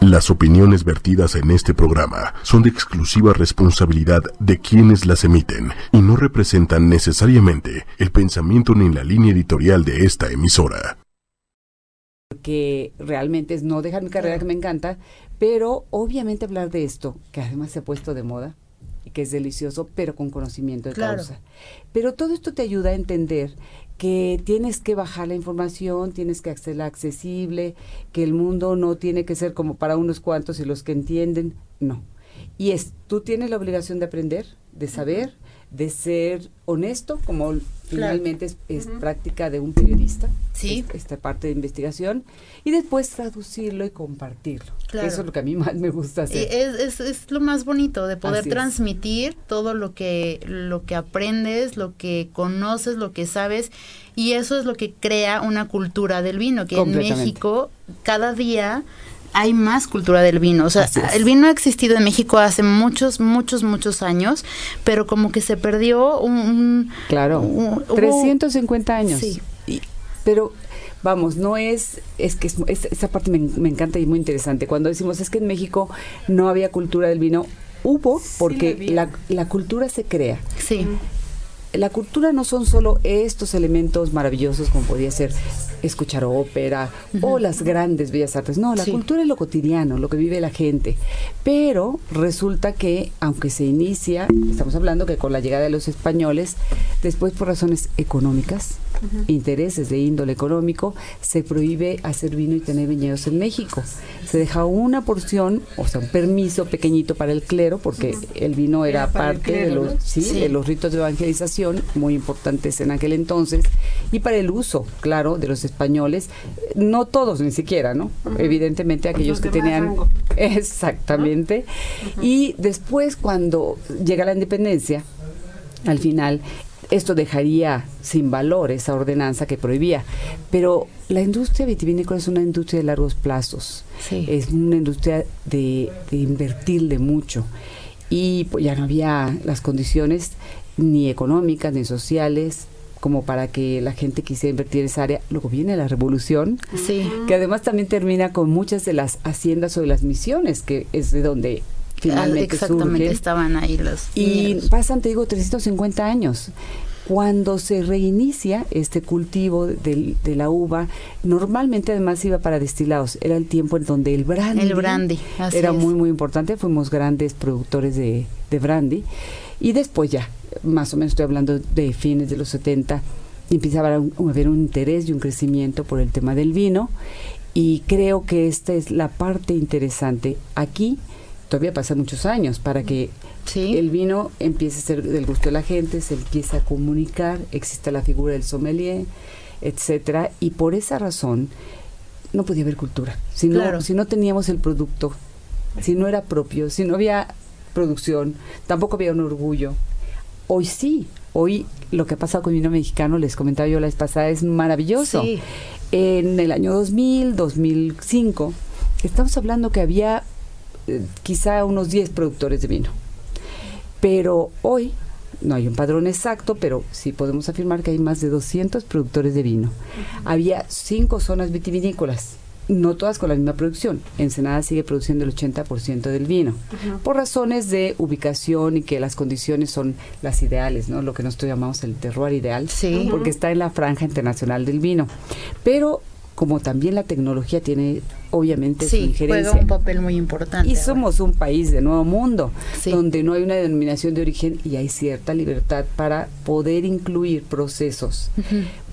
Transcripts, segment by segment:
Las opiniones vertidas en este programa son de exclusiva responsabilidad de quienes las emiten y no representan necesariamente el pensamiento ni la línea editorial de esta emisora. Que realmente es no dejar mi carrera que me encanta, pero obviamente hablar de esto, que además se ha puesto de moda y que es delicioso, pero con conocimiento de causa. Pero todo esto te ayuda a entender que tienes que bajar la información, tienes que hacerla accesible, que el mundo no tiene que ser como para unos cuantos y los que entienden, no. Y es, tú tienes la obligación de aprender, de saber, de ser honesto, como finalmente es, práctica de un periodista, sí. esta parte de investigación, y después traducirlo y compartirlo. Eso es lo que a mí más me gusta hacer. Es, es, lo más bonito, de poder transmitir todo lo que, lo que aprendes, lo que conoces, lo que sabes, y eso es lo que crea una cultura del vino, que en México cada día hay más cultura del vino. O sea, el vino ha existido en México hace muchos, muchos, muchos años, pero como que se perdió un... claro, 350 años. Sí. pero vamos, no es, es que esa parte me, encanta y muy interesante. Cuando decimos es que en México no había cultura del vino, hubo porque la, la, cultura se crea. Sí la cultura no son solo estos elementos maravillosos como podía ser escuchar ópera o las grandes bellas artes. No, la cultura es lo cotidiano, lo que vive la gente. Pero resulta que, aunque se inicia, estamos hablando que con la llegada de los españoles, después por razones económicas, intereses de índole económico, se prohíbe hacer vino y tener viñedos en México. Se deja una porción, o sea, un permiso pequeñito para el clero, porque el vino era, parte de, los, de los ritos de evangelización, muy importantes en aquel entonces, y para el uso, claro, de los españoles, no todos ni siquiera, ¿no? Evidentemente aquellos que tenían... Exactamente. Y después cuando llega la independencia, al final esto dejaría sin valor esa ordenanza que prohibía. Pero la industria vitivinícola es una industria de largos plazos. Es una industria de, invertirle mucho. Y pues ya no había las condiciones ni económicas ni sociales como para que la gente quisiera invertir en esa área. Luego viene la revolución, que además también termina con muchas de las haciendas o de las misiones, que es de donde finalmente Exactamente, estaban ahí los Y pasan, te digo, 350 años. Cuando se reinicia este cultivo de, la uva, normalmente además iba para destilados. Era el tiempo en donde el brandy, el brandy era muy, muy importante. Fuimos grandes productores de, de brandy. Y después ya, más o menos estoy hablando de fines de los 70, empezaba a haber un interés y un crecimiento por el tema del vino. Y creo que esta es la parte interesante. Aquí todavía pasan muchos años para que el vino empiece a ser del gusto de la gente, se empieza a comunicar, existe la figura del sommelier, etcétera, y por esa razón no podía haber cultura. Si no, si no teníamos el producto, si no era propio, si no había producción, tampoco había un orgullo. Hoy sí, hoy lo que ha pasado con el vino mexicano, les comentaba yo la vez pasada, es maravilloso. En el año 2000, 2005, estamos hablando que había quizá unos 10 productores de vino. Pero hoy no hay un padrón exacto, pero sí podemos afirmar que hay más de 200 productores de vino. Había cinco zonas vitivinícolas, no todas con la misma producción. Ensenada sigue produciendo el 80% del vino, por razones de ubicación y que las condiciones son las ideales, ¿no? Lo que nosotros llamamos el terroir ideal, porque está en la franja internacional del vino. Pero como también la tecnología tiene obviamente su injerencia. juega un papel muy importante. Y somos un país de nuevo mundo, donde no hay una denominación de origen y hay cierta libertad para poder incluir procesos.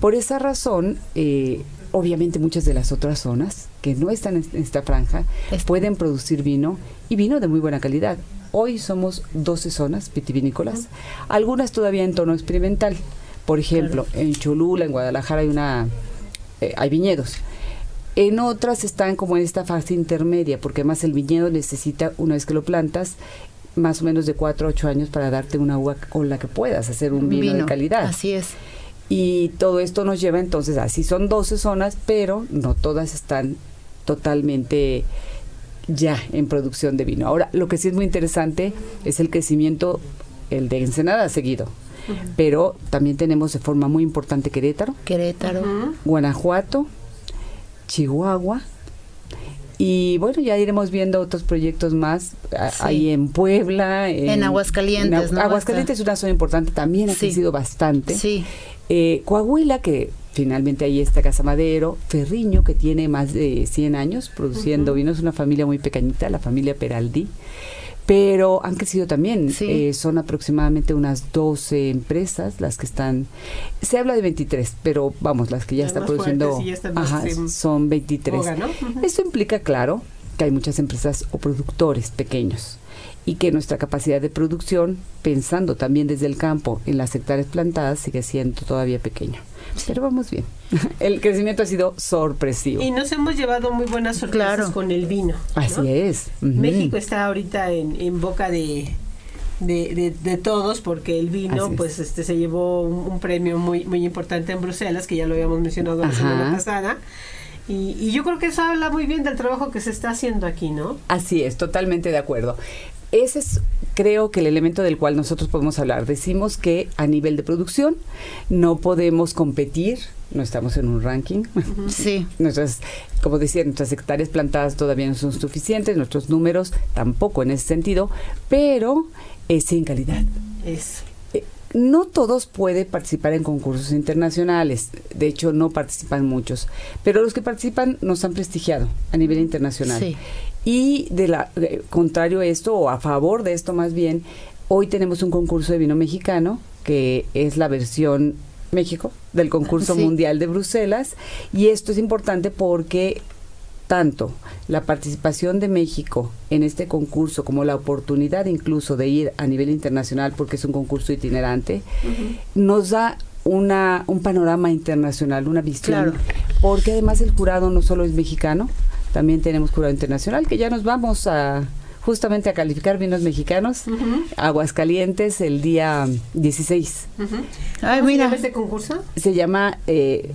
Por esa razón, eh, obviamente muchas de las otras zonas que no están en esta franja pueden producir vino y vino de muy buena calidad. Hoy somos 12 zonas vitivinícolas, algunas todavía en tono experimental. Por ejemplo, en Cholula, en Guadalajara hay una eh, hay viñedos. En otras están como en esta fase intermedia, porque además el viñedo necesita, una vez que lo plantas, más o menos de 4 a 8 años para darte una uva con la que puedas hacer un, vino, de calidad. Así es. Y todo esto nos lleva entonces, así son 12 zonas, pero no todas están totalmente ya en producción de vino. Ahora, lo que sí es muy interesante es el crecimiento, el de Ensenada seguido pero también tenemos de forma muy importante Querétaro, Querétaro, Guanajuato, Chihuahua, Y bueno, ya iremos viendo otros proyectos más ahí en Puebla. En, Aguascalientes, ¿no? Aguascalientes es una zona importante, también ha crecido bastante. Sí. Eh, Coahuila, que finalmente ahí está Casa Madero, Ferriño, que tiene más de 100 años produciendo vino, vinos, una familia muy pequeñita, la familia Peraldi pero han crecido también. Eh, son aproximadamente unas 12 empresas las que están. Se habla de 23, pero vamos, las que ya están produciendo. son 23. Esto implica, claro, que hay muchas empresas o productores pequeños y que nuestra capacidad de producción, pensando también desde el campo en las hectáreas plantadas, sigue siendo todavía pequeña. Pero vamos bien. El crecimiento ha sido sorpresivo. Y nos hemos llevado muy buenas sorpresas con el vino. Así es. México está ahorita en, boca de, de, todos porque el vino pues este se llevó un, premio muy muy importante en Bruselas que ya lo habíamos mencionado la semana pasada y, y, yo creo que eso habla muy bien del trabajo que se está haciendo aquí, ¿no? Así es, totalmente de acuerdo ese es creo que el elemento del cual nosotros podemos hablar. Decimos que a nivel de producción no podemos competir, no estamos en un ranking. Sí. Nuestras, como decía, nuestras hectáreas plantadas todavía no son suficientes, nuestros números tampoco en ese sentido, pero es sin calidad. Es. Eh, no todos pueden participar en concursos internacionales, de hecho no participan muchos, pero los que participan nos han prestigiado a nivel internacional. Sí. Y de la contrario a esto, o a favor de esto más bien, hoy tenemos un concurso de vino mexicano, que es la versión México del concurso mundial de Bruselas. Y esto es importante porque tanto la participación de México en este concurso como la oportunidad incluso de ir a nivel internacional porque es un concurso itinerante, nos da una, un panorama internacional, una visión, porque además el jurado no solo es mexicano, también tenemos jurado internacional, que ya nos vamos a justamente a calificar vinos mexicanos, Aguascalientes, el día 16. ¿Cómo se llama este concurso? Se llama eh,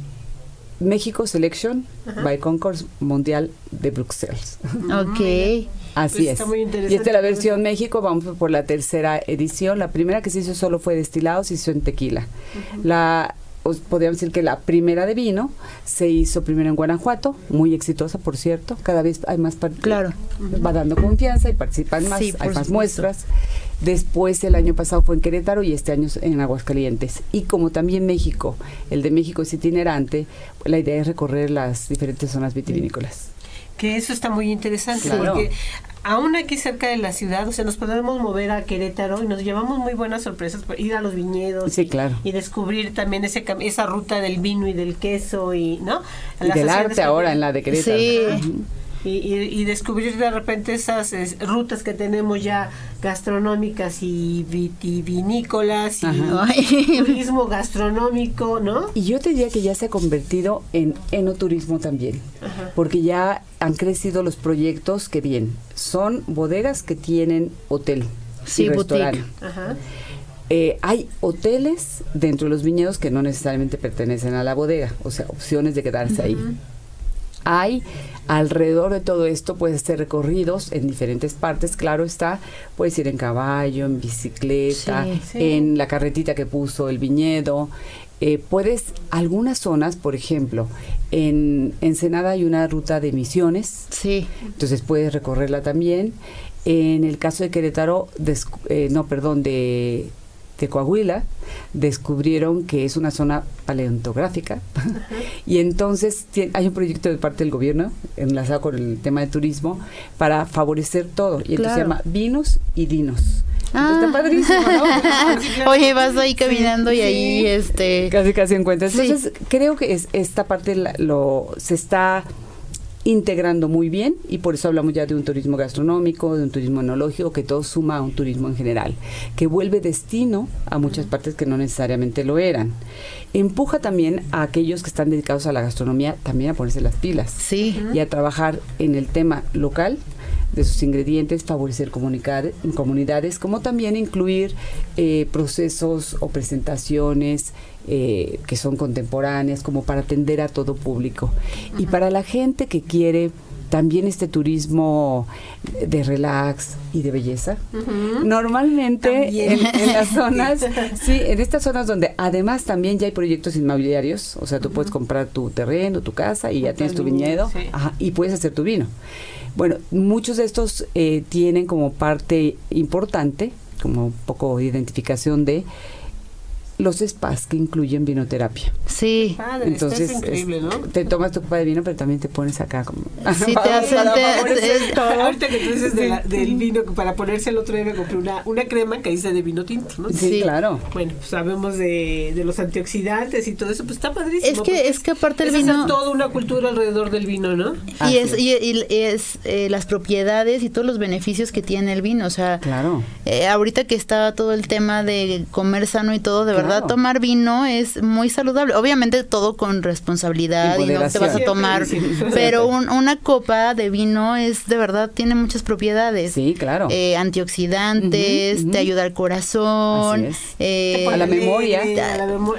México Selection by Concourse Mundial de Bruxelles. Ok. Así pues es. y esta es la versión México, vamos por la tercera edición. La primera que se hizo solo fue destilado, se hizo en tequila. La podríamos decir que la primera de vino se hizo primero en Guanajuato, muy exitosa, por cierto. Cada vez hay más. Claro. Va dando confianza y participan más, hay más muestras. Después el año pasado fue en Querétaro y este año en Aguascalientes. Y como también México, el de México es itinerante, la idea es recorrer las diferentes zonas vitivinícolas que eso está muy interesante porque aún aquí cerca de la ciudad, o sea, nos podemos mover a Querétaro y nos llevamos muy buenas sorpresas por ir a los viñedos sí, claro. y descubrir también ese esa ruta del vino y del queso y no y del arte ahora en la de Querétaro sí. Y, y, descubrir de repente esas rutas que tenemos ya gastronómicas y vitivinícolas y turismo gastronómico, ¿no? Y yo te diría que ya se ha convertido en enoturismo también, porque ya han crecido los proyectos que bien, son bodegas que tienen hotel sí, y restaurante. Eh, hay hoteles dentro de los viñedos que no necesariamente pertenecen a la bodega, o sea, opciones de quedarse ahí. Hay alrededor de todo esto, puedes hacer recorridos en diferentes partes, claro está, puedes ir en caballo, en bicicleta, en la carretita que puso el viñedo. Eh, puedes, algunas zonas, por ejemplo, en Ensenada hay una ruta de misiones, sí. entonces puedes recorrerla también. En el caso de Querétaro, eh, no, perdón, de de Coahuila, descubrieron que es una zona paleontográfica y entonces hay un proyecto de parte del gobierno enlazado con el tema de turismo para favorecer todo y entonces se llama Vinos y Dinos. está ah. padrísimo, ¿no? Oye, vas ahí caminando y ahí este casi casi encuentras. Entonces, creo que es esta parte lo se está integrando muy bien y por eso hablamos ya de un turismo gastronómico, de un turismo enológico, que todo suma a un turismo en general, que vuelve destino a muchas partes que no necesariamente lo eran. Empuja también a aquellos que están dedicados a la gastronomía también a ponerse las pilas sí. y a trabajar en el tema local de sus ingredientes, favorecer comunidades, como también incluir eh, procesos o presentaciones eh, que son contemporáneas, como para atender a todo público. Y para la gente que quiere también este turismo de relax y de belleza. Normalmente en, las zonas, sí, en estas zonas donde además también ya hay proyectos inmobiliarios, o sea, tú puedes comprar tu terreno, tu casa y ya tienes tu viñedo y puedes hacer tu vino. Bueno, muchos de estos eh, tienen como parte importante, como un poco de identificación de los spas que incluyen vinoterapia. Sí. Padre, Entonces, increíble, ¿no? te tomas tu copa de vino, pero también te pones acá como... Sí, te hacen... Ahorita que tú dices del vino, para ponerse el otro día me compré una, una crema que dice de vino tinto, ¿no? Sí, claro. Bueno, pues sabemos de, de, los antioxidantes y todo eso, pues está padrísimo. Es que, es que aparte el vino... Es toda una cultura alrededor del vino, ¿no? Y es, y, es eh, las propiedades y todos los beneficios que tiene el vino, o sea... Claro. Eh, ahorita que está todo el tema de comer sano y todo, de verdad tomar vino es muy saludable. Obviamente todo con responsabilidad y, no te vas a tomar, pero una copa de vino es de verdad tiene muchas propiedades. Sí, claro. Eh, antioxidantes, te ayuda al corazón, eh, a la memoria.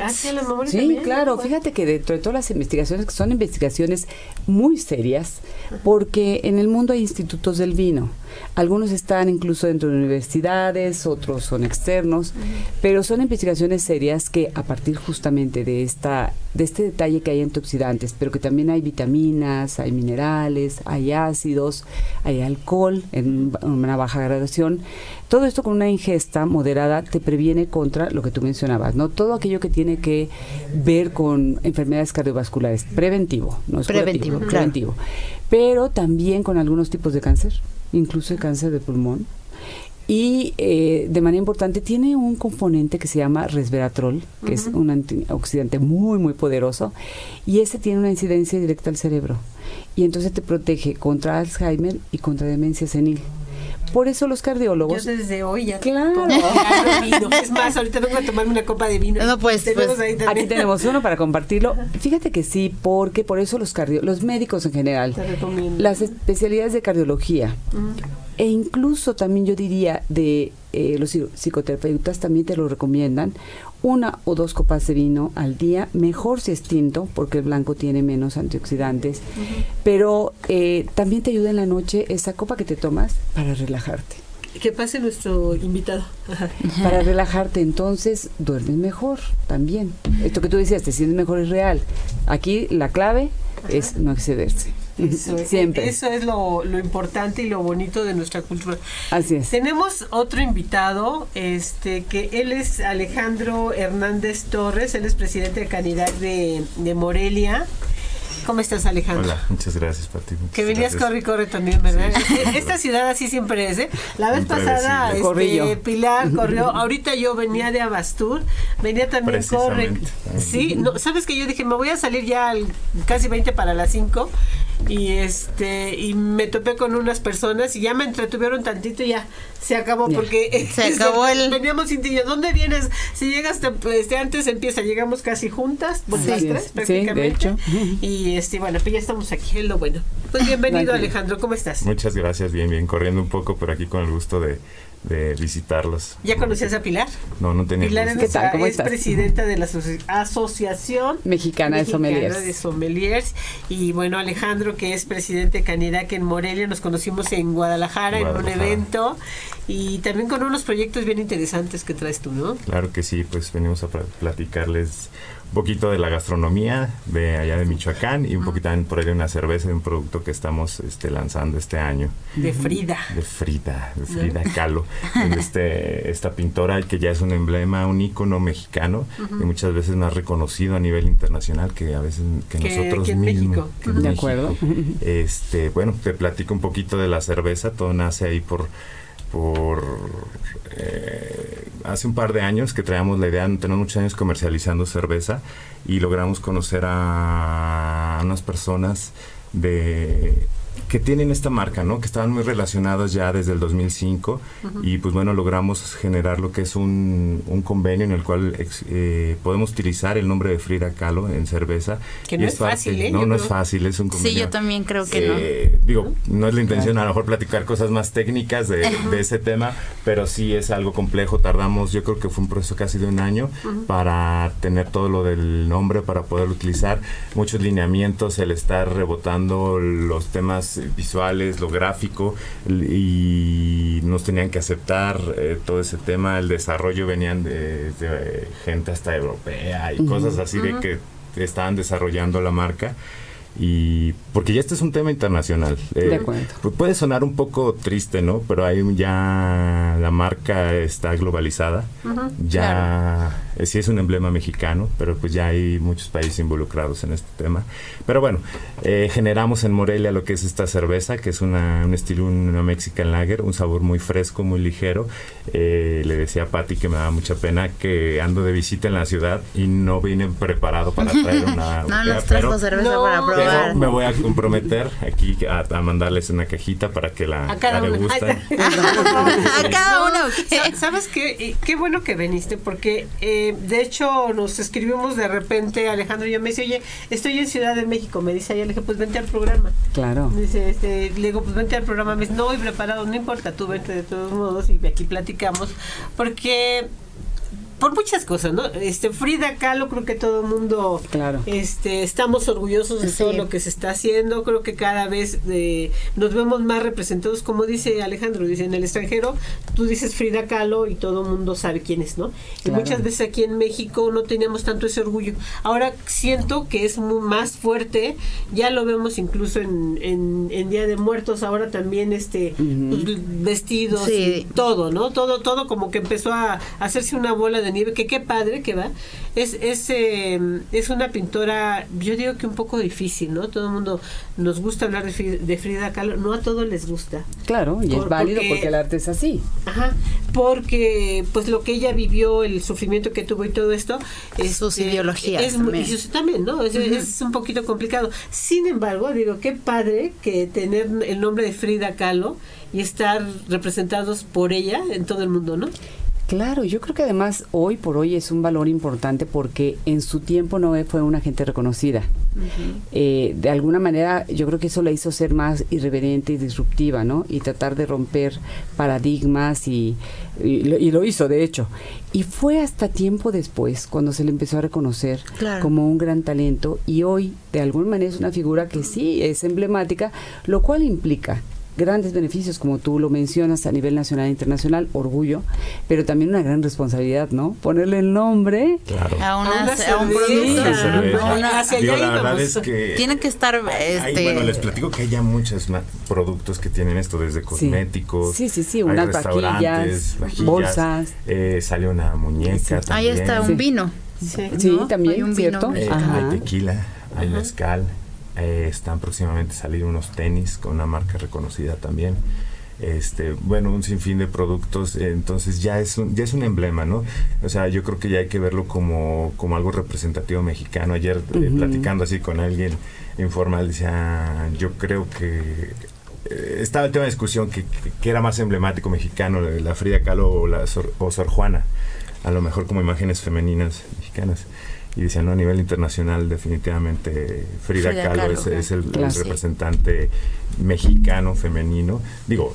Ah, sí, claro. Fíjate que dentro de todas las investigaciones que son investigaciones muy serias, porque en el mundo hay institutos del vino. Algunos están incluso dentro de universidades, otros son externos, pero son investigaciones serias que a partir justamente de esta de este detalle que hay antioxidantes, pero que también hay vitaminas, hay minerales, hay ácidos, hay alcohol en una baja gradación. Todo esto con una ingesta moderada te previene contra lo que tú mencionabas, ¿no? Todo aquello que tiene que ver con enfermedades cardiovasculares, preventivo, no es preventivo, preventivo. Pero también con algunos tipos de cáncer incluso el cáncer de pulmón. Y eh, de manera importante tiene un componente que se llama resveratrol, que es un antioxidante muy, muy poderoso, y ese tiene una incidencia directa al cerebro. Y entonces te protege contra Alzheimer y contra demencia senil. Por eso los cardiólogos. Yo desde hoy ya. Claro. Es más, ahorita vengo a tomarme una copa de vino. No, pues, pues aquí tenemos uno para compartirlo. Fíjate que sí, porque por eso los cardio los médicos en general, las especialidades de cardiología e incluso también yo diría de eh, los psicoterapeutas también te lo recomiendan una o dos copas de vino al día, mejor si es tinto, porque el blanco tiene menos antioxidantes, pero eh, también te ayuda en la noche esa copa que te tomas para relajarte. Que pase nuestro invitado. Para relajarte, entonces duermes mejor también. Esto que tú decías, te sientes mejor es real. Aquí la clave es no excederse. Eso, Siempre. Eso es lo, lo, importante y lo bonito de nuestra cultura. Así es. Tenemos otro invitado, este, que él es Alejandro Hernández Torres, él es presidente de Canidad de, de Morelia. ¿Cómo estás, Alejandro? Hola, muchas gracias, Pati. Que venías corre y corre también, ¿verdad? Esta ciudad así siempre es, ¿eh? La vez pasada, este, Pilar corrió. Ahorita yo venía de Abastur, venía también corre. Sí, no, sabes que yo dije, me voy a salir ya casi 20 para las 5 y este y me topé con unas personas y ya me entretuvieron tantito y ya se acabó porque se acabó el veníamos sin ti. ¿dónde vienes? si llegas este, antes empieza llegamos casi juntas pues las tres prácticamente. y este bueno pues ya estamos aquí es lo bueno. Pues bienvenido Alejandro ¿cómo estás? muchas gracias bien bien corriendo un poco pero aquí con el gusto de de visitarlos. ¿Ya conocías a Pilar? No, no tenía. Pilar es, es presidenta de la Asociación Mexicana, de, Sommeliers. de Sommeliers. Y bueno, Alejandro, que es presidente de Canidac en Morelia, nos conocimos en Guadalajara, en un evento y también con unos proyectos bien interesantes que traes tú, ¿no? Claro que sí, pues venimos a platicarles poquito de la gastronomía de allá de Michoacán y un poquito también por ahí de una cerveza de un producto que estamos este, lanzando este año. De Frida. De Frida, de Frida Kahlo. este, esta pintora que ya es un emblema, un ícono mexicano y muchas veces más reconocido a nivel internacional que a veces que, nosotros mismos. de acuerdo. Este, bueno, te platico un poquito de la cerveza, todo nace ahí por por eh, hace un par de años que traíamos la idea, tenemos muchos años comercializando cerveza y logramos conocer a unas personas de que tienen esta marca, ¿no? Que estaban muy relacionados ya desde el 2005 y pues bueno, logramos generar lo que es un, un convenio en el cual eh, podemos utilizar el nombre de Frida Kahlo en cerveza. Que no es, fácil, ¿eh? No, no es fácil, es un convenio. Sí, yo también creo que no. Digo, no es la intención a lo mejor platicar cosas más técnicas de, de, ese tema, pero sí es algo complejo. Tardamos, yo creo que fue un proceso casi de un año para tener todo lo del nombre, para poderlo utilizar. Muchos lineamientos, el estar rebotando los temas visuales, lo gráfico, y nos tenían que aceptar eh, todo ese tema. El desarrollo venían de, gente hasta europea y cosas así de que estaban desarrollando la marca y porque ya este es un tema internacional. de acuerdo. Puede sonar un poco triste, ¿no? Pero ahí ya la marca está globalizada. ya eh, sí es un emblema mexicano, pero pues ya hay muchos países involucrados en este tema. Pero bueno, eh, generamos en Morelia lo que es esta cerveza, que es una, un estilo, una Mexican Lager, un sabor muy fresco, muy ligero. Eh, le decía a Patti que me da mucha pena que ando de visita en la ciudad y no vine preparado para traer una... no nos trajo cerveza para probar. me voy a comprometer aquí a, mandarles una cajita para que la, a cada a cada uno. ¿Sabes qué? Qué bueno que viniste porque... Eh, de hecho, nos escribimos de repente, Alejandro y yo me dice, oye, estoy en Ciudad de México. Me dice, ayer le dije, pues vente al programa. Claro. Dice, este, le digo, pues vente al programa. Me dice, no voy preparado, no importa, tú vente de todos modos y aquí platicamos. Porque por muchas cosas, ¿no? Este Frida Kahlo creo que todo el mundo claro. este estamos orgullosos de todo lo que se está haciendo, creo que cada vez eh, nos vemos más representados como dice Alejandro, dice en el extranjero, tú dices Frida Kahlo y todo el mundo sabe quién es, ¿no? Y muchas veces aquí en México no teníamos tanto ese orgullo. Ahora siento que es más fuerte, ya lo vemos incluso en, en, Día de Muertos, ahora también este pues, vestidos y todo, ¿no? Todo todo como que empezó a hacerse una bola de nieve, que qué padre que va. Es, es, em, es una pintora, yo digo que un poco difícil, ¿no? Todo el mundo nos gusta hablar de, Frida Kahlo, no a todos les gusta. Claro, y es válido porque, el arte es así. Ajá, porque pues lo que ella vivió, el sufrimiento que tuvo y todo esto, es sus este, ideologías. Es, también. también, ¿no? Es, es, un poquito complicado. Sin embargo, digo, qué padre que tener el nombre de Frida Kahlo y estar representados por ella en todo el mundo, ¿no? Claro, yo creo que además hoy por hoy es un valor importante porque en su tiempo no fue una gente reconocida. Eh, de alguna manera yo creo que eso la hizo ser más irreverente y disruptiva, ¿no? Y tratar de romper paradigmas y, y, lo, hizo, de hecho. Y fue hasta tiempo después cuando se le empezó a reconocer como un gran talento y hoy de alguna manera es una figura que sí es emblemática, lo cual implica grandes beneficios, como tú lo mencionas, a nivel nacional e internacional, orgullo, pero también una gran responsabilidad, ¿no? Ponerle el nombre a, un producto. la verdad es que tienen que estar... Este... bueno, les platico que hay ya muchos productos que tienen esto, desde cosméticos, sí, sí, sí, unas vaquillas, bolsas. Eh, sale una muñeca también. Ahí está un vino. Sí, también, hay un ¿cierto? Eh, hay tequila, hay mezcal. Eh, están próximamente a salir unos tenis con una marca reconocida también. Este, bueno, un sinfín de productos, entonces ya es un, ya es un emblema, ¿no? O sea, yo creo que ya hay que verlo como, como algo representativo mexicano. Ayer eh, platicando así con alguien informal, decía, yo creo que eh, estaba el tema de discusión que, que, era más emblemático mexicano, la Frida Kahlo o la o Sor Juana, a lo mejor como imágenes femeninas mexicanas y decían, no, a nivel internacional definitivamente Frida, Kahlo, es, el, representante mexicano femenino. Digo,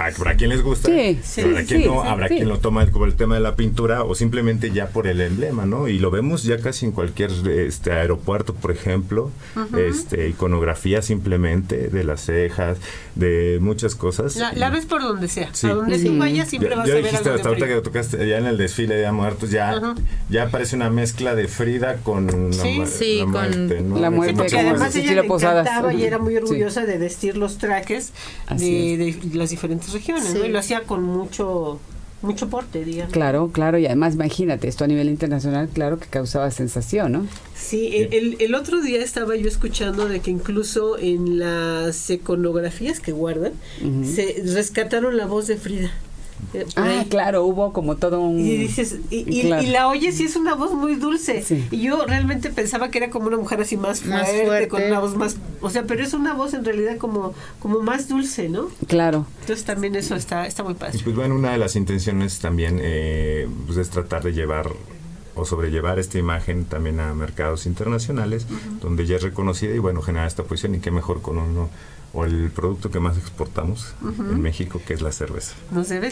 habrá quien les gusta, habrá quien no, habrá quien lo toma como el tema de la pintura o simplemente ya por el emblema, ¿no? Y lo vemos ya casi en cualquier este aeropuerto, por ejemplo, este iconografía simplemente de las cejas, de muchas cosas. La, ves por donde sea, a donde tú vayas siempre vas a ver dijiste hasta ahorita que tocaste ya en el desfile de muertos ya ya aparece una mezcla de Frida con la, muerte, ¿no? La muerte, porque además ella le encantaba y era muy orgullosa de vestir los trajes de, de las diferentes regiones, Y lo hacía con mucho mucho porte, digamos. Claro, claro, y además imagínate, esto a nivel internacional, claro que causaba sensación, ¿no? Sí, el, el otro día estaba yo escuchando de que incluso en las iconografías que guardan, se rescataron la voz de Frida. Eh, ah, claro, hubo como todo un... Y dices, y, la oyes y es una voz muy dulce. Y yo realmente pensaba que era como una mujer así más fuerte, con una voz más... O sea, pero es una voz en realidad como, como más dulce, ¿no? Claro. Entonces también eso está, está muy padre. pues bueno, una de las intenciones también eh, pues es tratar de llevar o sobrellevar esta imagen también a mercados internacionales, donde ya es reconocida y bueno, generar esta posición y qué mejor con uno o el producto que más exportamos en México, que es la cerveza.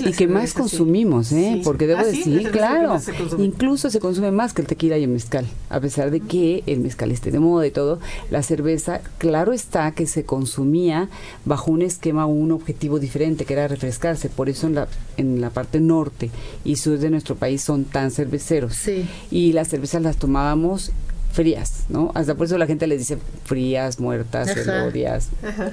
y que más consumimos, ¿eh? Porque debo ah, decir, claro, incluso se consume más que el tequila y el mezcal, a pesar de que el mezcal esté de moda y todo, la cerveza, claro está que se consumía bajo un esquema o un objetivo diferente, que era refrescarse, por eso en la, en la parte norte y sur de nuestro país son tan cerveceros. Y las cervezas las tomábamos frías, ¿no? Hasta por eso la gente les dice frías, muertas, celodias,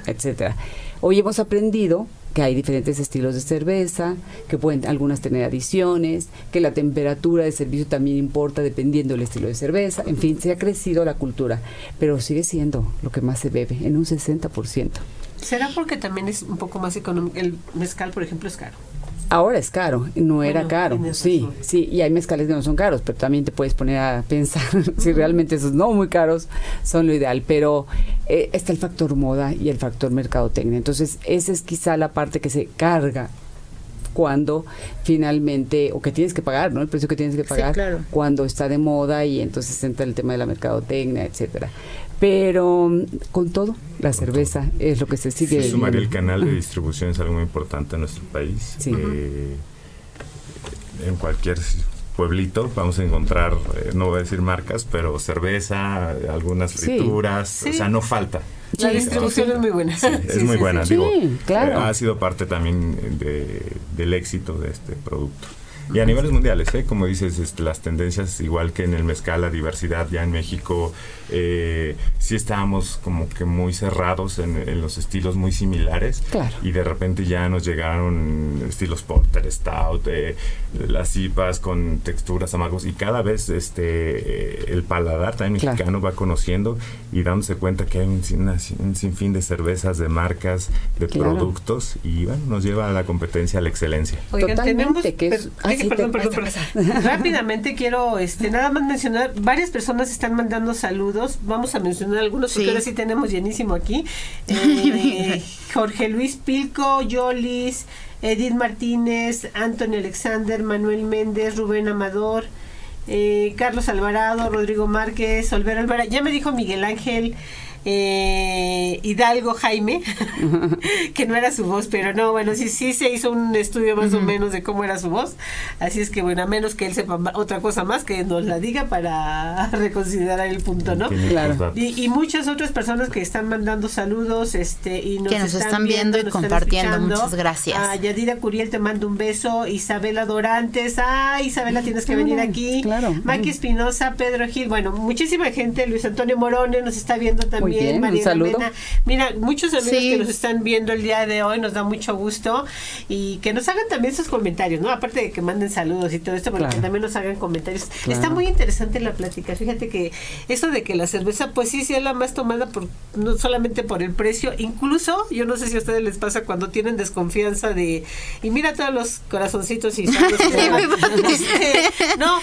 etcétera. Hoy hemos aprendido que hay diferentes estilos de cerveza, que pueden algunas tener adiciones, que la temperatura de servicio también importa dependiendo del estilo de cerveza, en fin, se ha crecido la cultura, pero sigue siendo lo que más se bebe, en un 60%. ¿Será porque también es un poco más económico? El mezcal, por ejemplo, es caro. Ahora es caro, no era caro, sí, sí, y hay mezcales que no son caros, pero también te puedes poner a pensar si realmente esos no muy caros son lo ideal, pero eh, está el factor moda y el factor mercadotecnia, entonces esa es quizá la parte que se carga cuando finalmente, o que tienes que pagar, ¿no? El precio que tienes que pagar cuando está de moda y entonces entra el tema de la mercadotecnia, etcétera. Pero con todo, la cerveza es lo que se sigue. Sí, sumar el canal de distribución es algo muy importante en nuestro país. Eh, en cualquier pueblito vamos a encontrar, eh, no voy a decir marcas, pero cerveza, algunas frituras, o sea, no falta. La distribución es muy buena. es muy buena, digo. Claro. ha sido parte también del éxito de este producto. Y a niveles mundiales, ¿eh? como dices, este, las tendencias, igual que en el mezcal, la diversidad ya en México, eh, sí estábamos como que muy cerrados en, los estilos muy similares. Y de repente ya nos llegaron estilos porter, stout, eh, las cipas con texturas amargos. Y cada vez este eh, el paladar también mexicano va conociendo y dándose cuenta que hay un, sinfín de cervezas, de marcas, de productos. Y bueno, nos lleva a la competencia, a la excelencia. Totalmente, que es, perdón, perdón, Rápidamente quiero este nada más mencionar, varias personas están mandando saludos, vamos a mencionar algunos porque ahora sí tenemos llenísimo aquí. Eh, Jorge Luis Pilco, Yolis, Edith Martínez, Antonio Alexander, Manuel Méndez, Rubén Amador, eh, Carlos Alvarado, Rodrigo Márquez, Olvera Alvarado, ya me dijo Miguel Ángel, eh, Hidalgo Jaime, que no era su voz, pero no, bueno, sí, sí se hizo un estudio más o menos de cómo era su voz, así es que bueno, a menos que él sepa otra cosa más, que nos la diga para reconsiderar el punto, ¿no? Claro. Y, muchas otras personas que están mandando saludos este y nos, que nos están, viendo, y compartiendo, muchas gracias. A Yadira Curiel te mando un beso, Isabela Dorantes, ah, Isabela tienes que venir aquí, claro. Maki Espinosa, Pedro Gil, bueno, muchísima gente, Luis Antonio Morone nos está viendo también un saludo. Mira, muchos amigos que nos están viendo el día de hoy, nos da mucho gusto. Y que nos hagan también sus comentarios, ¿no? Aparte de que manden saludos y todo esto, pero que también nos hagan comentarios. Está muy interesante la plática. Fíjate que eso de que la cerveza, pues sí, sí es la más tomada por no solamente por el precio, incluso, yo no sé si a ustedes les pasa cuando tienen desconfianza de, y mira todos los corazoncitos y este, no,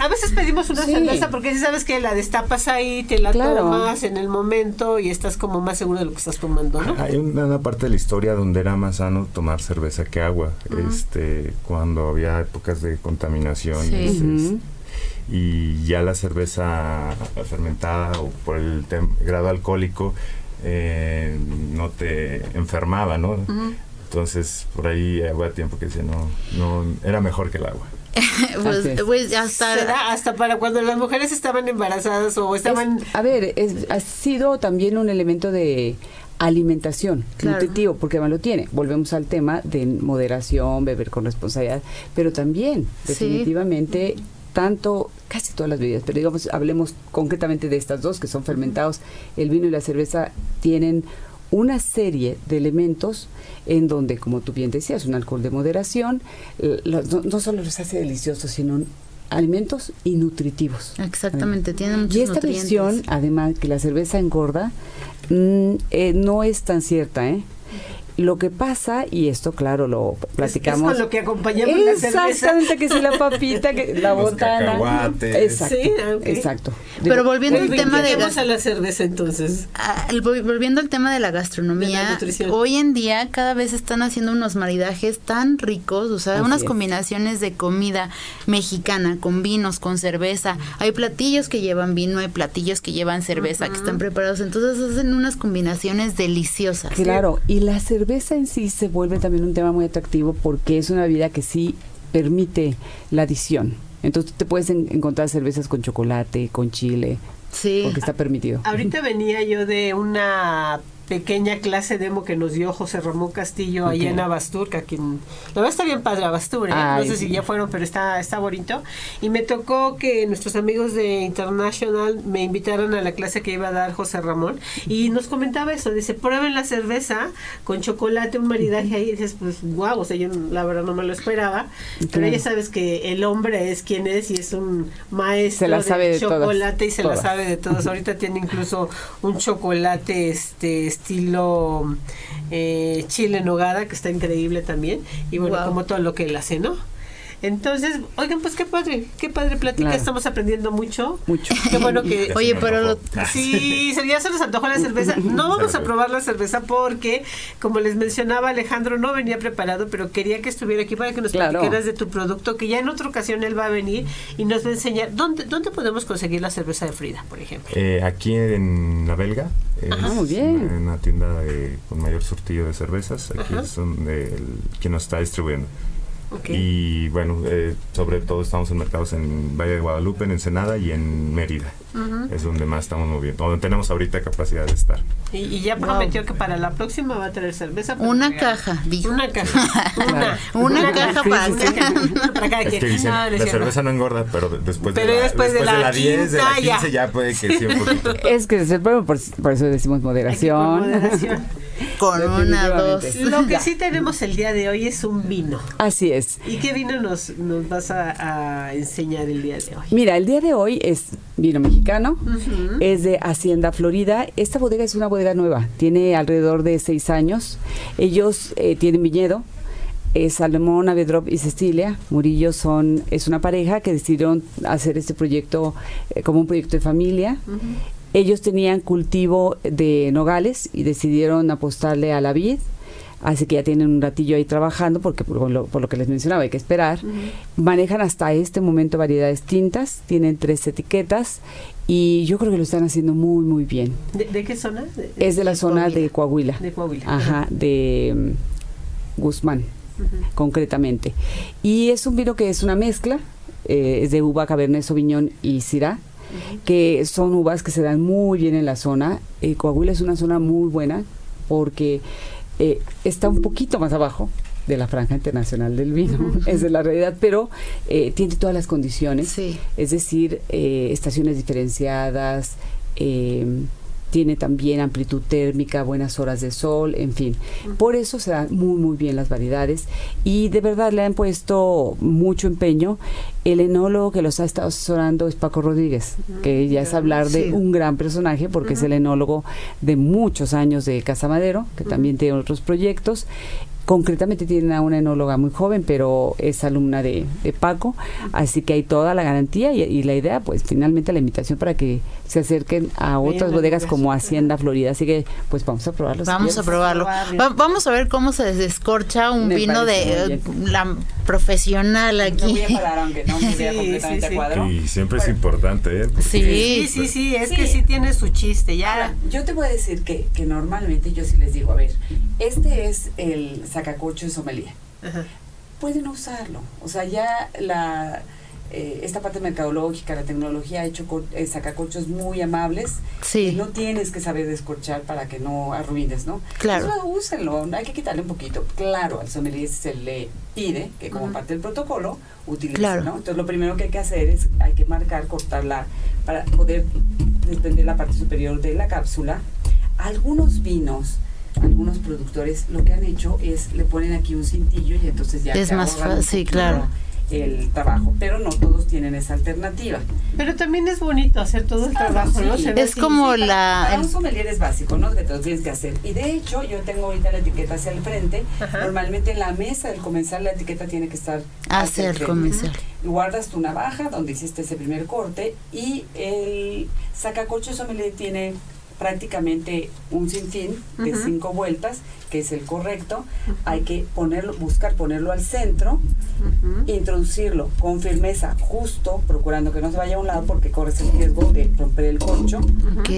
a veces pedimos una cerveza porque si sabes que la destapas ahí, te la tomas en el momento y estás como más seguro de lo que estás tomando, ¿no? Hay una, parte de la historia donde era más sano tomar cerveza que agua, este, cuando había épocas de contaminación. Este, y ya la cerveza fermentada o por el grado alcohólico eh, no te enfermaba, ¿no? Entonces, por ahí había tiempo que decía, no, no, era mejor que el agua. pues, pues hasta hasta para cuando las mujeres estaban embarazadas o estaban a ver ha sido también un elemento de alimentación nutritivo porque me lo tiene. Volvemos al tema de moderación beber con responsabilidad pero también definitivamente tanto casi todas las bebidas pero digamos hablemos concretamente de estas dos que son fermentados el vino y la cerveza tienen una serie de elementos en donde, como tú bien decías, un alcohol de moderación, no, solo los hace deliciosos, sino alimentos y nutritivos. Exactamente, tienen muchos Y esta visión, además, que la cerveza engorda, mm, eh, no es tan cierta, ¿eh? Lo que pasa, y esto claro lo platicamos. Es, con lo que acompañamos la cerveza. Exactamente, que si la papita, que la botana. Exacto. Sí, exacto. Pero volviendo al tema de a la cerveza entonces. Ah, volviendo al tema de la gastronomía, hoy en día cada vez están haciendo unos maridajes tan ricos, o sea, unas combinaciones de comida mexicana con vinos, con cerveza. Hay platillos que llevan vino, hay platillos que llevan cerveza, que están preparados, entonces hacen unas combinaciones deliciosas. Claro, y la cerveza en sí se vuelve también un tema muy atractivo porque es una bebida que sí permite la adición. Entonces te puedes encontrar cervezas con chocolate, con chile, Sí. Porque está permitido. Ahorita venía yo de una pequeña clase demo que nos dio José Ramón Castillo allá en Abastur, quien la verdad está bien padre Abastur, ¿eh? no sé si ya fueron, pero está, está bonito. Y me tocó que nuestros amigos de International me invitaron a la clase que iba a dar José Ramón y nos comentaba eso, dice, prueben la cerveza con chocolate, un maridaje ahí, y dices, pues guau, o sea, yo la verdad no me lo esperaba, pero ya sabes que el hombre es quien es y es un maestro de, chocolate y se la sabe de todos. Ahorita tiene incluso un chocolate este estilo eh, chile nogada, que está increíble también. Y bueno, como todo lo que él hace, ¿no? Entonces, oigan, pues qué padre, qué padre plática, estamos aprendiendo mucho. Mucho. Qué bueno que... Oye, pero... Sí, ya se nos antojó la cerveza. No vamos a probar la cerveza porque, como les mencionaba Alejandro, no venía preparado, pero quería que estuviera aquí para que nos claro. platicaras de tu producto, que ya en otra ocasión él va a venir y nos va a enseñar. ¿Dónde, dónde podemos conseguir la cerveza de Frida, por ejemplo? Eh, aquí en La Belga. Ah, muy bien. Una, una tienda con mayor surtido de cervezas. Aquí es donde el, quien nos está distribuyendo. Y bueno, eh, sobre todo estamos en mercados en Valle de Guadalupe, en Ensenada y en Mérida. Es donde más estamos moviendo, donde tenemos ahorita capacidad de estar. Y, ya prometió que para la próxima va a traer cerveza. Una caja, dijo. Una caja. Una, una, caja para, es que dicen, la cerveza no engorda, pero después, de, la, después, de, la, 10, de la 15 ya puede que sí un poquito. Es que por, por eso decimos moderación. moderación. Con una, dos. Lo que sí tenemos el día de hoy es un vino. Así es. ¿Y qué vino nos, nos vas a, enseñar el día de hoy? Mira, el día de hoy es vino mexicano, es de Hacienda Florida. Esta bodega es una bodega nueva, tiene alrededor de seis años. Ellos eh, tienen viñedo, Salomón, Avedrop y Cecilia Murillo son es una pareja que decidieron hacer este proyecto eh, como un proyecto de familia. Ellos tenían cultivo de nogales y decidieron apostarle a la vid. Así que ya tienen un ratillo ahí trabajando, porque por lo, que les mencionaba hay que esperar. Manejan hasta este momento variedades tintas, tienen tres etiquetas y yo creo que lo están haciendo muy, muy bien. ¿De, qué zona? es de la zona de Coahuila. De Coahuila. Ajá, de mm, Guzmán, concretamente. Y es un vino que es una mezcla, eh, es de uva, cabernet sauvignon y syrah que son uvas que se dan muy bien en la zona. Eh, Coahuila es una zona muy buena porque eh, está un poquito más abajo de la franja internacional del vino, es de la realidad, pero eh, tiene todas las condiciones, es decir, estaciones diferenciadas, tiene también amplitud térmica, buenas horas de sol, en fin. Por eso se dan muy, muy bien las variedades y de verdad le han puesto mucho empeño. El enólogo que los ha estado asesorando es Paco Rodríguez, que ya es hablar de un gran personaje porque es el enólogo de muchos años de Casa Madero, que también tiene otros proyectos. Concretamente tienen a una enóloga muy joven, pero es alumna de, Paco, así que hay toda la garantía y, la idea, pues finalmente la invitación para que se acerquen a otras bodegas como Hacienda Florida. Así que, pues vamos a probarlo. Vamos a probarlo. vamos a ver cómo se descorcha un vino de la profesional aquí. voy a parar, aunque no me sí, completamente sí, sí. Y siempre es importante, ¿eh? Sí, sí, sí, es que sí tiene su chiste. Ya. yo te voy a decir que, que normalmente yo sí les digo, a ver, este es el sacacorcho en sommelier. Pueden usarlo. O sea, ya la eh, esta parte mercadológica, la tecnología ha hecho eh, sacacorchos muy amables. Sí. no tienes que saber descorchar para que no arruines, ¿no? Claro. Eso, úsenlo, hay que quitarle un poquito. Claro, al sommelier se le pide que como parte del protocolo utilice, ¿no? Entonces lo primero que hay que hacer es, hay que marcar, cortarla para poder desprender la parte superior de la cápsula. Algunos vinos algunos productores lo que han hecho es le ponen aquí un cintillo y entonces ya es más fácil, sí, claro. El trabajo, pero no todos tienen esa alternativa. Pero también es bonito hacer todo el trabajo, ¿no? es como la... Para, un sommelier es básico, ¿no? Que te lo tienes que hacer. Y de hecho, yo tengo ahorita la etiqueta hacia el frente. Normalmente en la mesa del comensal la etiqueta tiene que estar hacia el comensal. Guardas tu navaja donde hiciste ese primer corte y el sacacorcho sommelier tiene prácticamente un sinfín de cinco vueltas, que es el correcto. Hay que ponerlo, buscar ponerlo al centro, introducirlo con firmeza, justo, procurando que no se vaya a un lado porque corres el riesgo de romper el corcho.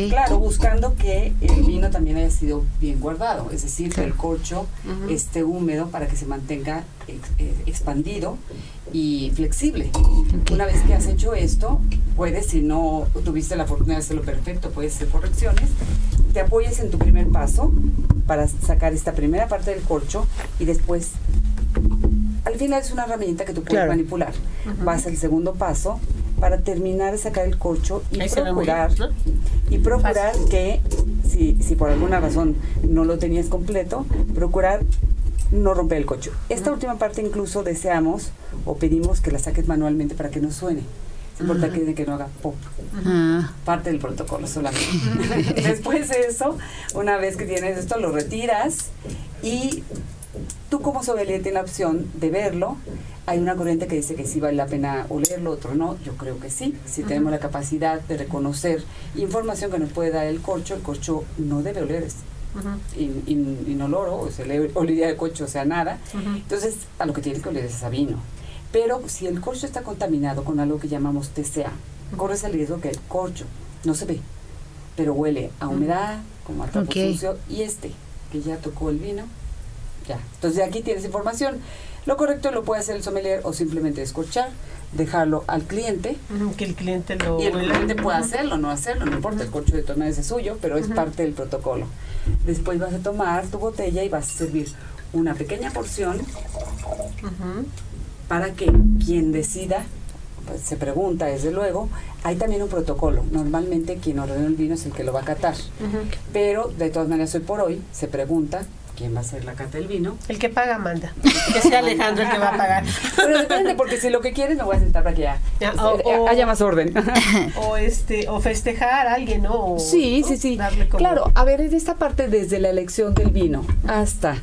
Claro, buscando que el vino también haya sido bien guardado, es decir, que el corcho esté húmedo para que se mantenga expandido y flexible. Una vez que has hecho esto, puedes, si no tuviste la fortuna de hacerlo perfecto, puedes hacer correcciones, te apoyes en tu primer paso para sacar esta primera parte del corcho y después, al final es una herramienta que tú puedes manipular. Vas al segundo paso para terminar de sacar el corcho y procurar, y procurar que, si, si por alguna razón no lo tenías completo, procurar no romper el coche. Esta última parte incluso deseamos o pedimos que la saques manualmente para que no suene. Es importante que, no haga pop. Parte del protocolo solamente. Después de eso, una vez que tienes esto, lo retiras y tú como sommelier tienes la opción de verlo. Hay una corriente que dice que sí vale la pena olerlo, otro no. Yo creo que sí. Si tenemos la capacidad de reconocer información que nos puede dar el corcho, el corcho no debe oler inoloro, o sea, le olía de coche, o sea, nada. Entonces, a lo que tiene que oler es a vino. Pero si el corcho está contaminado con algo que llamamos TCA, corres el riesgo que el corcho no se ve, pero huele a humedad, como a trapo sucio, y este, que ya tocó el vino, ya. Entonces, aquí tienes información. Lo correcto lo puede hacer el sommelier o simplemente escorchar, dejarlo al cliente. Que el cliente lo... Y el cliente puede hacerlo, no hacerlo, no importa, el corcho de todas es suyo, pero es parte del protocolo. Después vas a tomar tu botella y vas a servir una pequeña porción para que quien decida, pues, se pregunta desde luego, hay también un protocolo. Normalmente quien ordena el vino es el que lo va a catar. Pero de todas maneras hoy por hoy se pregunta quién va a hacer la cata del vino. El que paga manda. Que sea Alejandro el que va a pagar. Pero depende, porque si lo que quieres me voy a sentar para que ya, haya más orden. O este, o festejar a alguien, ¿no? sí, sí, sí. Claro, a ver, en esta parte desde la elección del vino hasta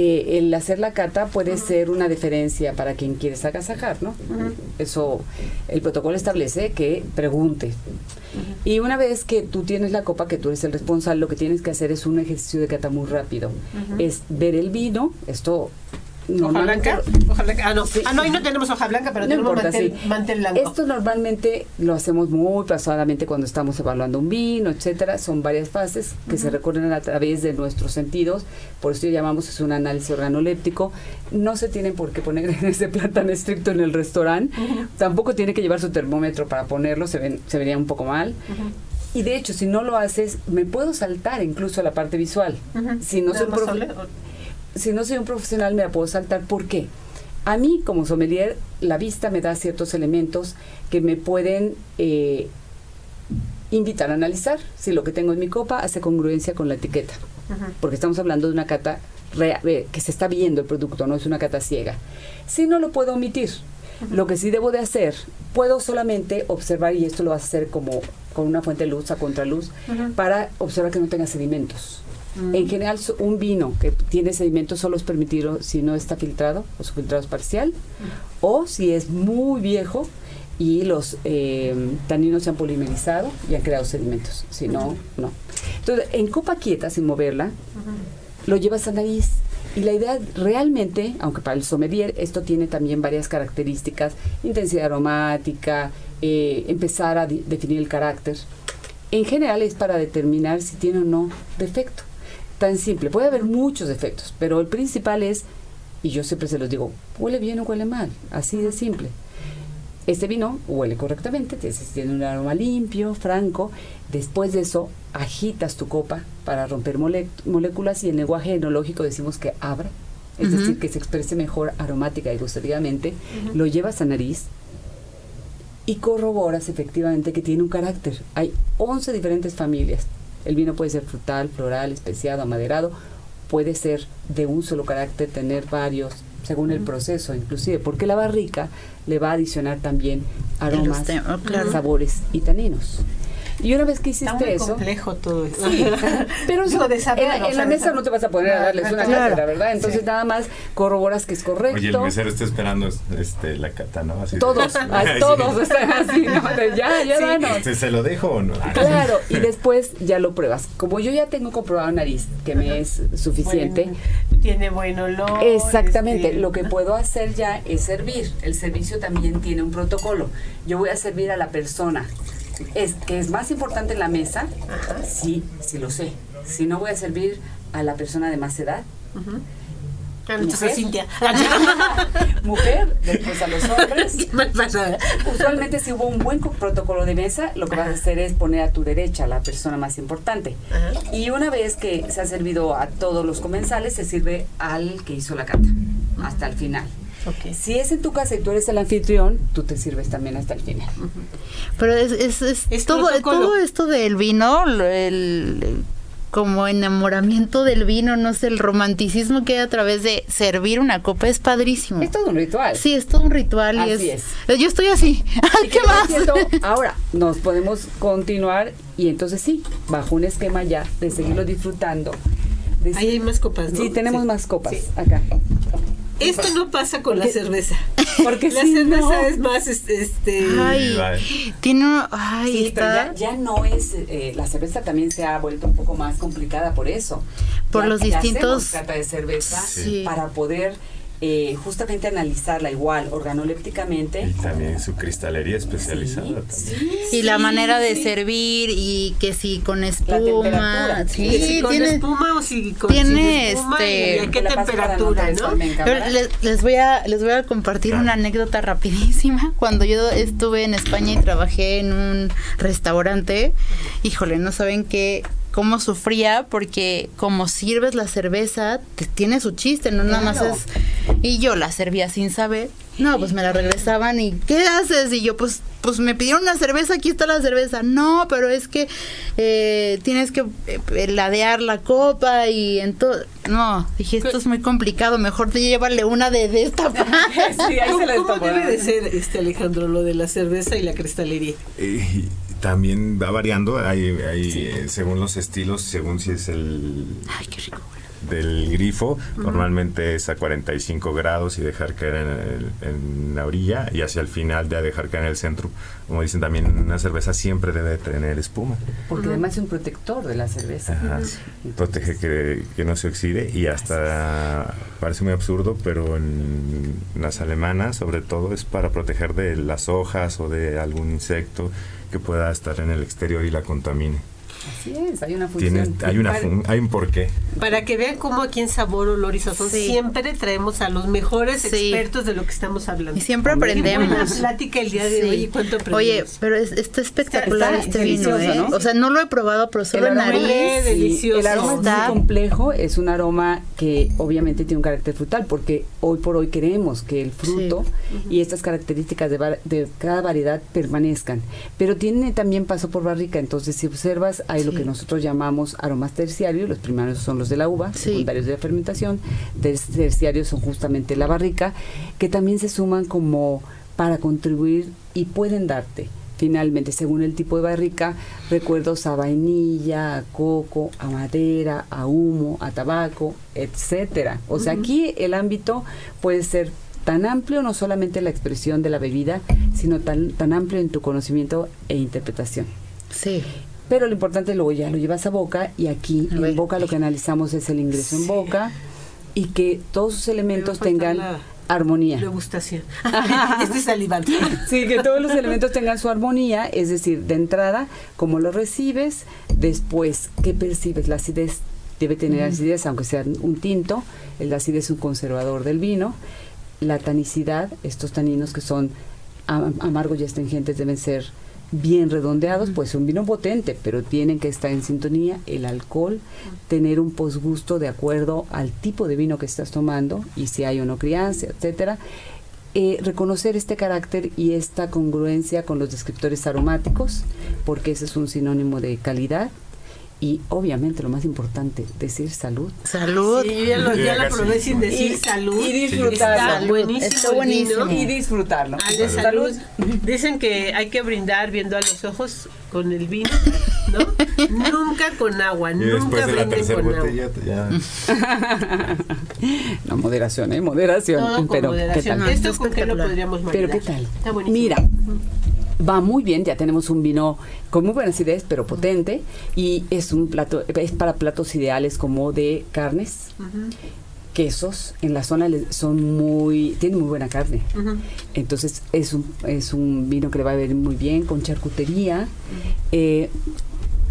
eh, el hacer la cata puede ser una diferencia para quien quiere agasajar, ¿no? Eso, el protocolo establece que pregunte. Y una vez que tú tienes la copa, que tú eres el responsable, lo que tienes que hacer es un ejercicio de cata muy rápido. Es ver el vino, esto ¿Hoja blanca? ¿Hoja blanca? Ah, no. ah, no, ahí no tenemos hoja blanca, pero tenemos mantel, blanco. Esto normalmente lo hacemos muy pasadamente cuando estamos evaluando un vino, etcétera. Son varias fases que se recorren a través de nuestros sentidos. Por eso llamamos es un análisis organoléptico. No se tienen por qué poner en ese plan tan estricto en el restaurante. Tampoco tiene que llevar su termómetro para ponerlo, se, ven, se vería un poco mal. Y de hecho, si no lo haces, me puedo saltar incluso a la parte visual. Si no soy si no soy un profesional me la puedo saltar. ¿Por qué? A mí, como sommelier, la vista me da ciertos elementos que me pueden eh, invitar a analizar si lo que tengo en mi copa hace congruencia con la etiqueta. Porque estamos hablando de una cata eh, que se está viendo el producto, no es una cata ciega. Si no lo puedo omitir, lo que sí debo de hacer, puedo solamente observar, y esto lo vas a hacer como con una fuente de luz a contraluz, para observar que no tenga sedimentos. En general, un vino que tiene sedimentos solo es permitido si no está filtrado o su filtrado es parcial, o si es muy viejo y los eh, taninos se han polimerizado y han creado sedimentos. Si no, no. Entonces, en copa quieta, sin moverla, lo llevas a nariz. Y la idea realmente, aunque para el sommelier esto tiene también varias características, intensidad aromática, eh, empezar a definir el carácter, en general es para determinar si tiene o no defecto tan simple. Puede haber muchos efectos, pero el principal es, y yo siempre se los digo, huele bien o huele mal, así de simple. Este vino huele correctamente, tiene un aroma limpio, franco. Después de eso, agitas tu copa para romper moléculas y en lenguaje enológico decimos que abra, es decir, que se exprese mejor aromática y gustativamente. Lo llevas a nariz y corroboras efectivamente que tiene un carácter. Hay 11 diferentes familias el vino puede ser frutal, floral, especiado, amaderado, puede ser de un solo carácter, tener varios según el proceso inclusive, porque la barrica le va a adicionar también aromas, oh, sabores y taninos. Y una vez que hiciste Está muy eso. complejo todo eso. pero eso, en, la mesa no te vas a poner a darles una claro. ¿verdad? Entonces nada más corroboras que es correcto. Oye, el mesero está esperando este, la cata, ¿no? Así todos, todos están así, ¿no? ya, ya danos. ¿Se, ¿Se lo dejo o no? Claro, y después ya lo pruebas. Como yo ya tengo comprobado nariz, que me es suficiente. tiene buen olor. Exactamente. Este, lo que puedo hacer ya es servir. El servicio también tiene un protocolo. Yo voy a servir a la persona es que es más importante en la mesa, sí, sí lo sé. Si no voy a servir a la persona de más edad. Mujer, Cintia. mujer, después a los hombres. Usualmente si hubo un buen protocolo de mesa, lo que vas a hacer es poner a tu derecha a la persona más importante. Y una vez que se ha servido a todos los comensales, se sirve al que hizo la cata, hasta el final. Si es en tu casa y tú eres el anfitrión, tú te sirves también hasta el final. Pero es, es, todo, todo esto del vino, el, como enamoramiento del vino, no sé, el romanticismo que hay a través de servir una copa es padrísimo. Es todo un ritual. Sí, es todo un ritual. y es, Yo estoy así. ¿Qué más? ahora, nos podemos continuar y entonces sí, bajo un esquema ya de seguirlo disfrutando. Ahí hay más copas, ¿no? Sí, tenemos más copas acá. Esto no pasa con la cerveza. Porque la cerveza es más este, ay, tiene ay, ya, no es eh, la cerveza también se ha vuelto un poco más complicada por eso. Por los distintos cata de cerveza para poder eh, justamente analizarla igual organolépticamente. Y también su cristalería especializada. y la manera de servir y que si con espuma. Sí, con tiene, espuma o si con tiene este, qué temperatura, ¿no? Les, voy a les voy a compartir una anécdota rapidísima. Cuando yo estuve en España y trabajé en un restaurante, híjole, no saben qué cómo sufría porque como sirves la cerveza, te, tiene su chiste, no nada más es... Y yo la servía sin saber. No, pues me la regresaban y ¿qué haces? Y yo pues pues me pidieron una cerveza, aquí está la cerveza. No, pero es que eh, tienes que eh, ladear la copa y entonces... No, dije, esto es muy complicado, mejor te llévale una de, de esta sí, ahí se ¿Cómo debe de ser, este Alejandro, lo de la cerveza y la cristalería? Eh, también va variando, hay, eh, según los estilos, según si es el... del grifo, normalmente es a 45 grados y dejar caer en, en, la orilla y hacia el final ya dejar caer en el centro. Como dicen también, una cerveza siempre debe tener espuma. Porque además es un protector de la cerveza. Protege que, que, no se oxide y hasta, parece muy absurdo, pero en las alemanas sobre todo es para proteger de las hojas o de algún insecto que pueda estar en el exterior y la contamine. Así es, hay una función. hay, una hay un porqué. Para que vean cómo aquí en Sabor, Olor y Sazón siempre traemos a los mejores expertos de lo que estamos hablando. Y siempre aprendemos. Qué plática el día de hoy y cuánto aprendemos. Oye, pero está espectacular este vino, ¿eh? ¿no? O sea, no lo he probado, pero solo el nariz. delicioso. El aroma está... es muy complejo, es un aroma que obviamente tiene un carácter frutal, porque hoy por hoy queremos que el fruto y estas características de, de cada variedad permanezcan. Pero tiene también paso por barrica, entonces si observas hay lo que nosotros llamamos aromas terciarios, los primarios son los de la uva, secundarios de la fermentación, terciarios son justamente la barrica, que también se suman como para contribuir y pueden darte finalmente, según el tipo de barrica, recuerdos a vainilla, a coco, a madera, a humo, a tabaco, etcétera. O sea, aquí el ámbito puede ser tan amplio, no solamente la expresión de la bebida, sino tan, tan amplio en tu conocimiento e interpretación. Sí. Pero lo importante luego ya lo llevas a boca y aquí en boca lo que analizamos es el ingreso en boca y que todos sus elementos tengan armonía. Degustación. este salivante. Sí, que todos los elementos tengan su armonía, es decir, de entrada, cómo lo recibes, después, ¿qué percibes? La acidez debe tener acidez, aunque sea un tinto, el acidez es un conservador del vino, la tanicidad, estos taninos que son amargos y astringentes deben ser bien redondeados, pues un vino potente, pero tienen que estar en sintonía el alcohol, tener un posgusto de acuerdo al tipo de vino que estás tomando y si hay o no crianza, etcétera. Eh, reconocer este carácter y esta congruencia con los descriptores aromáticos, porque ese es un sinónimo de calidad y obviamente lo más importante, decir salud. Salud. Sí, ya, lo, ya la probé sin decir salud. Y disfrutarlo. Está buenísimo. Está buenísimo. Y disfrutarlo. De salud. Dicen que hay que brindar viendo a los ojos con el vino, ¿no? nunca con agua, Y nunca de la tercera con agua. ya. No, moderación, ¿eh? Moderación. Todo con Pero, moderación. ¿qué tal? ¿Esto con qué lo podríamos Pero? ¿qué tal? Está buenísimo. Mira, va muy bien, ya tenemos un vino con muy buena acidez, pero potente, y es un plato, es para platos ideales como de carnes, quesos, en la zona le- son muy, tienen muy buena carne. Entonces es un, es un vino que le va a ver muy bien, con charcutería, eh,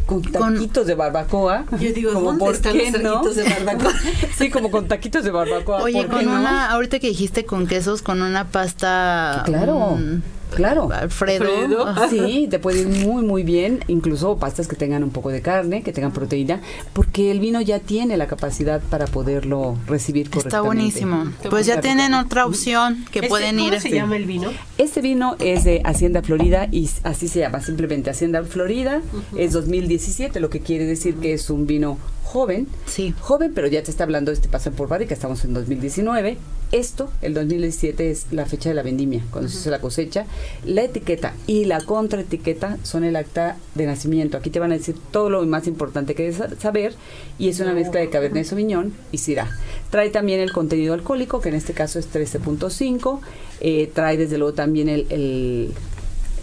con Con- taquitos de barbacoa. Yo digo, como, ¿dónde ¿por están qué los no? taquitos de barbacoa? sí, como con taquitos de barbacoa. Oye, ¿por qué con no? una, ahorita que dijiste con quesos, con una pasta. Claro, mm, claro. Alfredo. Alfredo. Ajá. Sí, te puede ir muy, muy bien, incluso pastas que tengan un poco de carne, que tengan proteína, porque el vino ya tiene la capacidad para poderlo recibir correctamente. Está buenísimo. Pues ya tienen otra opción que Este, pueden ¿Cómo ir. se sí. llama el vino? Este vino es de Hacienda Florida y así se llama, simplemente Hacienda Florida. Es 2017, lo que quiere decir que es un vino joven. Sí. Joven, pero ya te está hablando de este paso por barrica, estamos en 2019. Esto, el 2017, es la fecha de la vendimia, cuando se hizo la cosecha. La etiqueta y la contraetiqueta son el acta de nacimiento. Aquí te van a decir todo lo más importante que debes sa- saber y es una mezcla de Cabernet Sauvignon y Syrah. Trae también el contenido alcohólico, que en este caso es 13.5. Eh, trae desde luego también el- el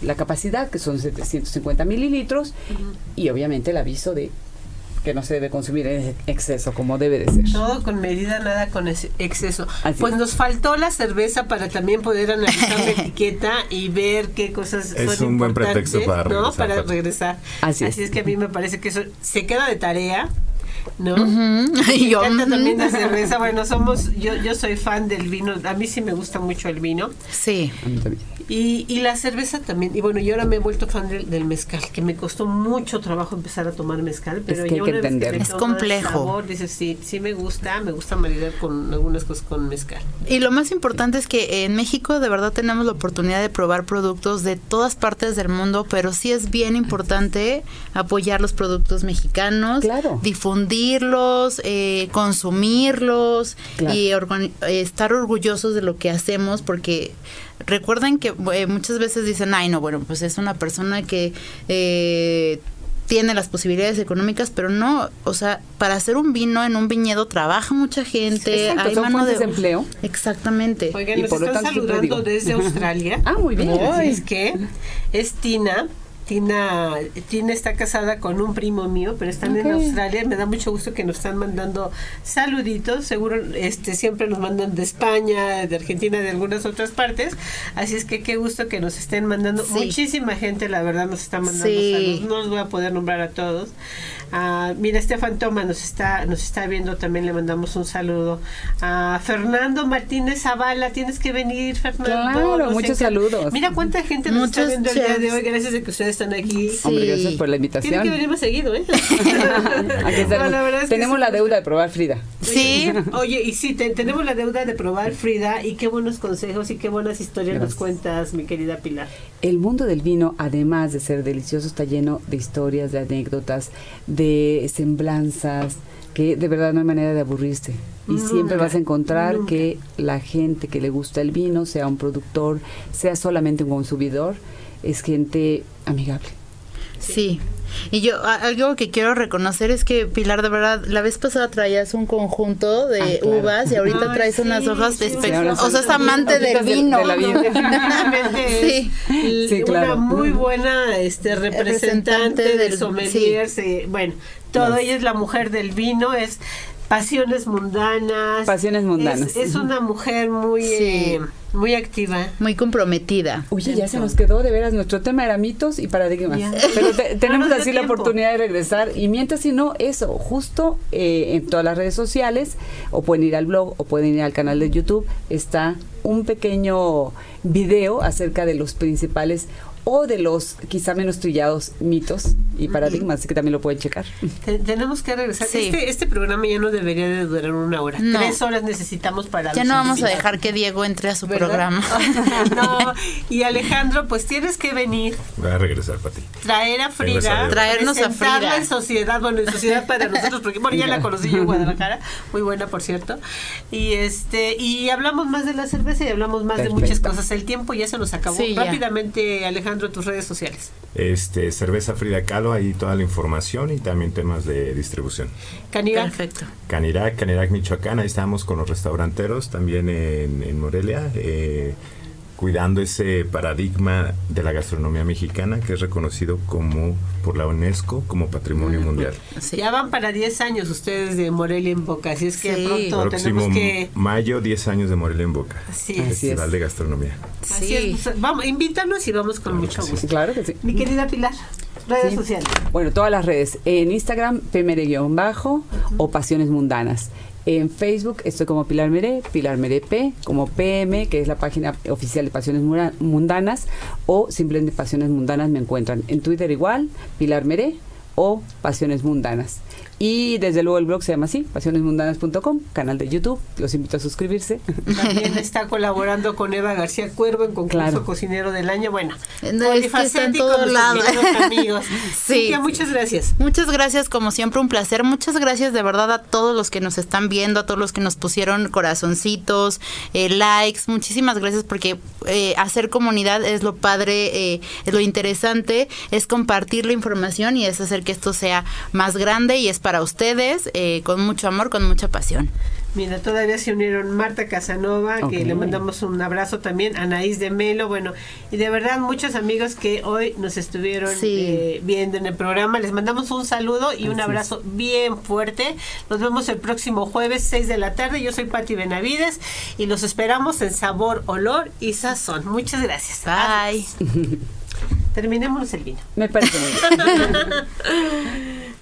la capacidad, que son 750 mililitros, y obviamente el aviso de que no se debe consumir en exceso, como debe de ser. Todo con medida, nada con ex- exceso. Así pues es. nos faltó la cerveza para también poder analizar la etiqueta y ver qué cosas Es son un buen pretexto para ¿no? regresar, Para Pati. regresar. Así Así es. es que a mí me parece que eso se queda de tarea. ¿No? Me Y yo, encanta también la cerveza. Bueno, somos, yo, yo soy fan del vino. A mí sí me gusta mucho el vino. Sí. A mí también. Y, y la cerveza también. Y bueno, yo ahora me he vuelto fan del, del mezcal, que me costó mucho trabajo empezar a tomar mezcal. Pero que hay que entenderlo. Es complejo. sabor, dices, sí, sí me gusta. Me gusta maridar con algunas cosas con mezcal. Y lo más importante es que en México de verdad tenemos la oportunidad de probar productos de todas partes del mundo, pero sí es bien importante apoyar los productos mexicanos, Claro. difundirlos, eh, consumirlos Claro. y eh, estar orgullosos de lo que hacemos, porque recuerden que eh, muchas veces dicen, ay no, bueno, pues es una persona que... eh, tiene las posibilidades económicas, pero no, o sea, para hacer un vino en un viñedo trabaja mucha gente, Exacto, hay son mano de empleo. Exactamente. Oigan, Y nos por lo están saludando desde Australia. Ah, muy bien. Así es que es Tina. Tina, Tina está casada con un primo mío, pero están en. Australia. Me da mucho gusto que nos están mandando saluditos. Seguro este siempre nos mandan de España, de Argentina, de algunas otras partes. Así es que qué gusto que nos estén mandando. Sí. Muchísima gente, la verdad, nos está mandando Sí. saludos. No los voy a poder nombrar a todos. Ah, mira, Estefan Toma nos está, nos está viendo, también le mandamos un saludo. A Fernando Martínez Zavala, tienes que venir, Fernando. Claro, Nos muchos encanta. saludos. Mira cuánta gente nos está viendo el día de hoy, gracias a que ustedes están aquí. Sí. Hombre, gracias por la Tienen que invitación. venir más seguido, ¿eh? Aquí No, tenemos la verdad es que tenemos sí. la deuda de probar Frida. Sí, Oye, y sí, te- tenemos la deuda de probar Frida y qué buenos consejos y qué buenas historias nos cuentas, mi querida Pilar. El mundo del vino, además de ser delicioso, está lleno de historias, de anécdotas, de semblanzas, que de verdad no hay manera de aburrirse. Y Nunca, siempre vas a encontrar nunca. que la gente que le gusta el vino, sea un productor, sea solamente un consumidor, es gente amigable. sí. Y yo, algo que quiero reconocer es que, Pilar, de verdad, la vez pasada traías un conjunto de Ah, claro. uvas y ahorita Ay, traes sí, unas hojas de sí, espe- sí, ahora O sea, es amante del de- vino. de la vida. Definitivamente Sí. es Sí, l- claro. una muy buena este representante Representante del del- sommelier. sí, Bueno, todo ella es la mujer del vino, es pasiones mundanas. Pasiones mundanas. Es, es una mujer muy, Sí. eh, muy activa. Muy comprometida. Oye, ya se nos quedó de veras, nuestro tema era mitos y paradigmas. Pero te- tenemos nos dio así la oportunidad de regresar. Y mientras si no, eso, justo eh, en todas las redes sociales, o pueden ir al blog, o pueden ir al canal de YouTube, está un pequeño video acerca de los principales o de los quizá menos trillados mitos y paradigmas, así que también lo pueden checar. tenemos que regresar. Este, este programa ya no debería de durar una hora. Tres horas necesitamos para... Ya no vamos a dejar que Diego entre a su programa. no, y Alejandro, pues tienes que venir. Voy a regresar para ti. Traer a Frida. Traernos a Frida. en sociedad, bueno, en sociedad para nosotros, porque bueno, ya la conocí yo en Guadalajara, muy buena por cierto. Y este y hablamos más de la cerveza y hablamos más de muchas cosas. El tiempo ya se nos acabó. Rápidamente, Alejandro, tus redes sociales. Este, cerveza Frida Kahlo, ahí toda la información y también temas de distribución. Canirac. Perfecto. Canirac, Canirac, Michoacán, ahí estamos con los restauranteros, también en, en Morelia. Eh, cuidando ese paradigma de la gastronomía mexicana que es reconocido como por la UNESCO como Patrimonio Mundial. Ya van para 10 años ustedes de Morelia en Boca, así es que pronto tenemos que... mayo 10 años de Morelia en Boca. Festival de Gastronomía. Así es. Pues, vamos, invítanos y vamos con mucho gusto. Claro que sí. Mi querida Pilar. Redes sociales. Bueno, todas las redes. En Instagram, pmr-bajo o Pasiones Mundanas. En Facebook estoy como Pilar Meré, Pilar Meré P, como PM, que es la página oficial de Pasiones Mundanas, o simplemente Pasiones Mundanas me encuentran. En Twitter igual, Pilar Meré o Pasiones Mundanas. Y desde luego el blog se llama así, pasionesmundanas.com, canal de YouTube, los invito a suscribirse. También está colaborando con Eva García Cuervo en concurso cocinero del año. Bueno, no, es en todos lados. amigos. sí. muchas gracias. Muchas gracias, como siempre, un placer. Muchas gracias de verdad a todos los que nos están viendo, a todos los que nos pusieron corazoncitos, eh, likes. Muchísimas gracias porque eh, hacer comunidad es lo padre, eh, es lo interesante, es compartir la información y es hacer que esto sea más grande y es para ustedes, eh, con mucho amor, con mucha pasión. Mira, todavía se unieron Marta Casanova, que le mandamos un abrazo también, Anaís de Melo, bueno, y de verdad muchos amigos que hoy nos estuvieron eh, viendo en el programa, les mandamos un saludo y un abrazo bien fuerte. Nos vemos el próximo jueves, 6 de la tarde. Yo soy Patti Benavides y los esperamos en Sabor, Olor y Sazón. Muchas gracias. Bye. Terminemos el vino. Me parece muy bien.